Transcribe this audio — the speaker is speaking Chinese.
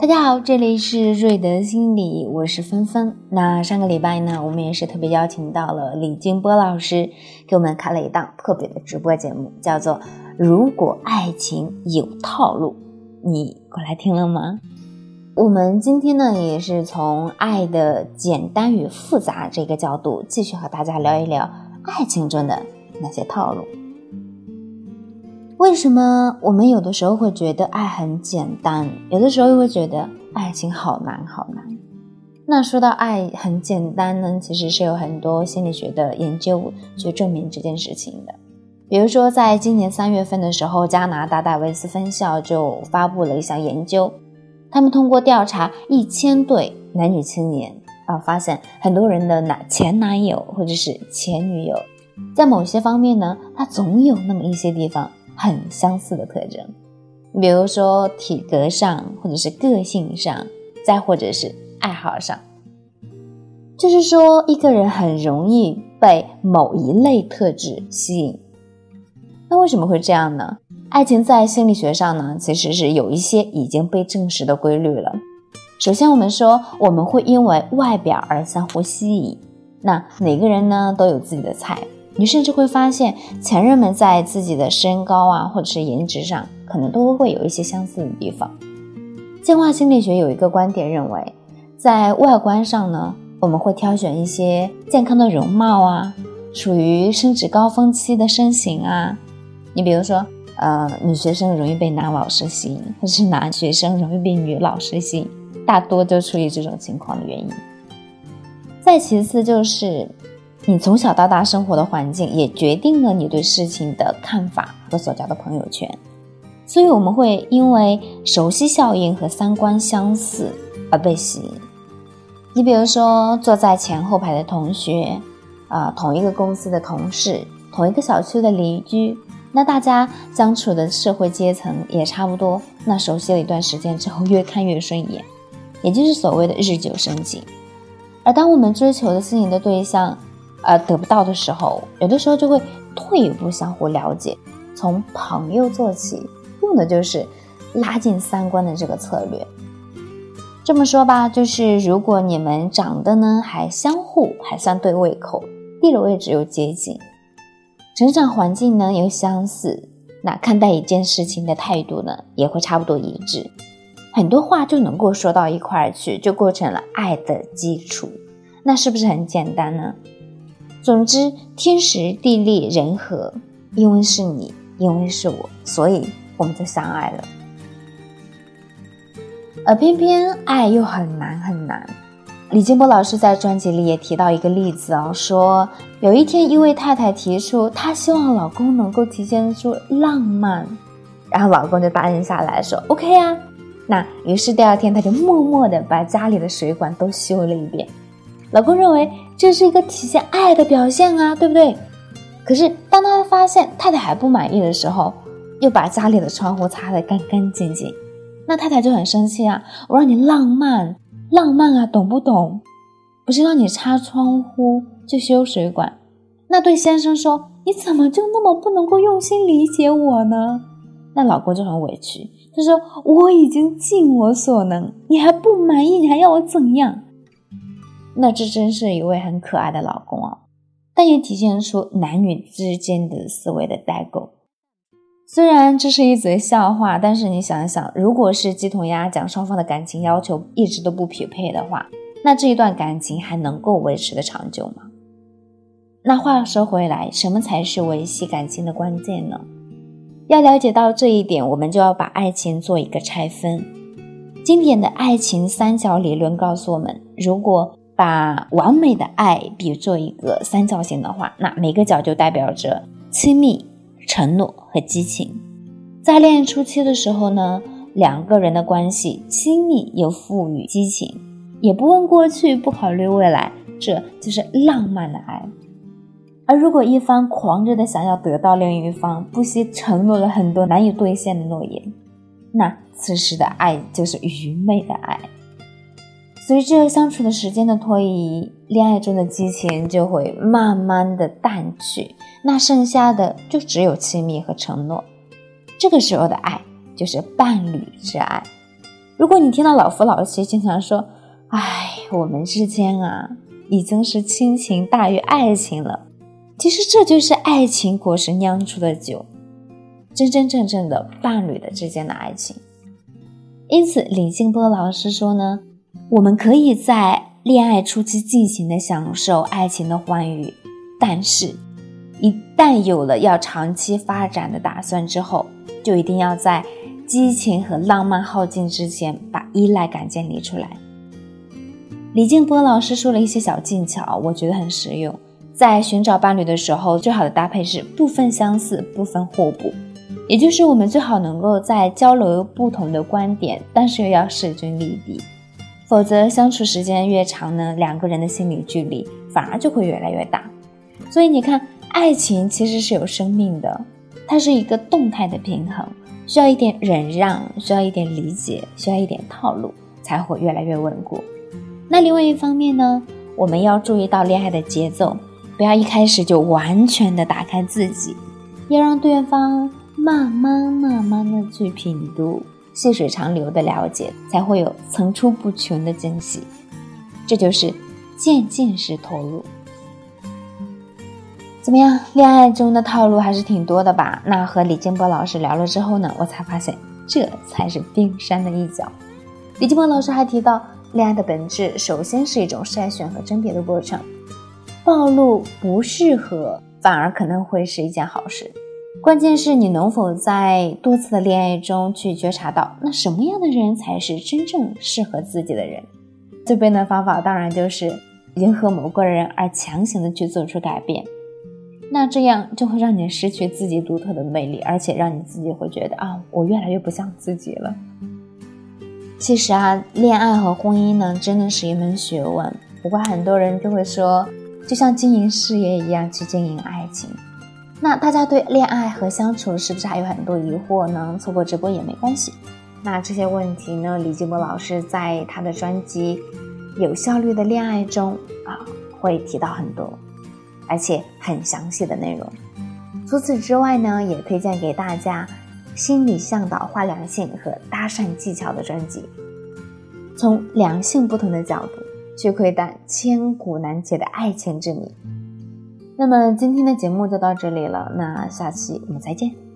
大家好，这里是瑞德心理，我是芬芬。那上个礼拜呢，我们也是特别邀请到了李金波老师，给我们开了一档特别的直播节目，叫做《如果爱情有套路》，你过来听了吗？我们今天呢，也是从爱的简单与复杂这个角度，继续和大家聊一聊爱情中的那些套路。为什么我们有的时候会觉得爱很简单，有的时候又会觉得爱情好难好难？那说到爱很简单呢，其实是有很多心理学的研究去证明这件事情的。比如说，在今年三月份的时候，加拿大戴维斯分校就发布了一项研究，他们通过调查一千对男女青年啊，发现很多人的男前男友或者是前女友，在某些方面呢，他总有那么一些地方。很相似的特征，比如说体格上，或者是个性上，再或者是爱好上，就是说一个人很容易被某一类特质吸引。那为什么会这样呢？爱情在心理学上呢，其实是有一些已经被证实的规律了。首先，我们说我们会因为外表而相互吸引，那每个人呢都有自己的菜。你甚至会发现，前任们在自己的身高啊，或者是颜值上，可能都会有一些相似的地方。进化心理学有一个观点认为，在外观上呢，我们会挑选一些健康的容貌啊，处于生殖高峰期的身形啊。你比如说，呃，女学生容易被男老师吸引，或者是男学生容易被女老师吸引，大多都出于这种情况的原因。再其次就是。你从小到大生活的环境也决定了你对事情的看法和所交的朋友圈，所以我们会因为熟悉效应和三观相似而被吸引。你比如说，坐在前后排的同学，啊，同一个公司的同事，同一个小区的邻居，那大家相处的社会阶层也差不多，那熟悉了一段时间之后，越看越顺眼，也就是所谓的日久生情。而当我们追求的心仪的对象，呃，得不到的时候，有的时候就会退一步相互了解，从朋友做起，用的就是拉近三观的这个策略。这么说吧，就是如果你们长得呢还相互还算对胃口，地理位置又接近，成长环境呢又相似，那看待一件事情的态度呢也会差不多一致，很多话就能够说到一块儿去，就构成了爱的基础。那是不是很简单呢？总之，天时地利人和，因为是你，因为是我，所以我们就相爱了。而偏偏爱又很难很难。李金波老师在专辑里也提到一个例子哦，说有一天一位太太提出，她希望老公能够体现出浪漫，然后老公就答应下来说 OK 啊。那于是第二天他就默默的把家里的水管都修了一遍。老公认为这是一个体现爱的表现啊，对不对？可是当他发现太太还不满意的时候，又把家里的窗户擦得干干净净，那太太就很生气啊！我让你浪漫，浪漫啊，懂不懂？不是让你擦窗户就修水管。那对先生说，你怎么就那么不能够用心理解我呢？那老公就很委屈，他说我已经尽我所能，你还不满意，你还要我怎样？那这真是一位很可爱的老公啊，但也体现出男女之间的思维的代沟。虽然这是一则笑话，但是你想一想，如果是鸡同鸭讲，双方的感情要求一直都不匹配的话，那这一段感情还能够维持的长久吗？那话说回来，什么才是维系感情的关键呢？要了解到这一点，我们就要把爱情做一个拆分。经典的爱情三角理论告诉我们，如果把完美的爱比作一个三角形的话，那每个角就代表着亲密、承诺和激情。在恋爱初期的时候呢，两个人的关系亲密又富予激情，也不问过去，不考虑未来，这就是浪漫的爱。而如果一方狂热的想要得到另一方，不惜承诺了很多难以兑现的诺言，那此时的爱就是愚昧的爱。随着相处的时间的推移，恋爱中的激情就会慢慢的淡去，那剩下的就只有亲密和承诺。这个时候的爱就是伴侣之爱。如果你听到老夫老妻经常说“哎，我们之间啊，已经是亲情大于爱情了”，其实这就是爱情果实酿出的酒，真真正正的伴侣的之间的爱情。因此，李静波老师说呢，我们可以在恋爱初期尽情的享受爱情的欢愉，但是，一旦有了要长期发展的打算之后，就一定要在。激情和浪漫耗尽之前，把依赖感建立出来。李静波老师说了一些小技巧，我觉得很实用。在寻找伴侣的时候，最好的搭配是部分相似，部分互补，也就是我们最好能够在交流不同的观点，但是又要势均力敌。否则，相处时间越长呢，两个人的心理距离反而就会越来越大。所以你看，爱情其实是有生命的，它是一个动态的平衡。需要一点忍让，需要一点理解，需要一点套路，才会越来越稳固。那另外一方面呢，我们要注意到恋爱的节奏，不要一开始就完全的打开自己，要让对方慢慢慢慢的去品读，细水长流的了解，才会有层出不穷的惊喜。这就是渐进式投入。怎么样？恋爱中的套路还是挺多的吧？那和李金波老师聊了之后呢，我才发现这才是冰山的一角。李金波老师还提到，恋爱的本质首先是一种筛选和甄别的过程，暴露不适合反而可能会是一件好事。关键是你能否在多次的恋爱中去觉察到，那什么样的人才是真正适合自己的人？最笨的方法当然就是迎合某个人而强行的去做出改变。那这样就会让你失去自己独特的魅力，而且让你自己会觉得啊，我越来越不像自己了。其实啊，恋爱和婚姻呢，真的是一门学问。不过很多人就会说，就像经营事业一样去经营爱情。那大家对恋爱和相处是不是还有很多疑惑呢？错过直播也没关系。那这些问题呢，李金波老师在他的专辑《有效率的恋爱》中啊，会提到很多。而且很详细的内容。除此之外呢，也推荐给大家《心理向导画良性和搭讪技巧》的专辑，从良性不同的角度去窥探千古难解的爱情之谜。那么今天的节目就到这里了，那下期我们再见。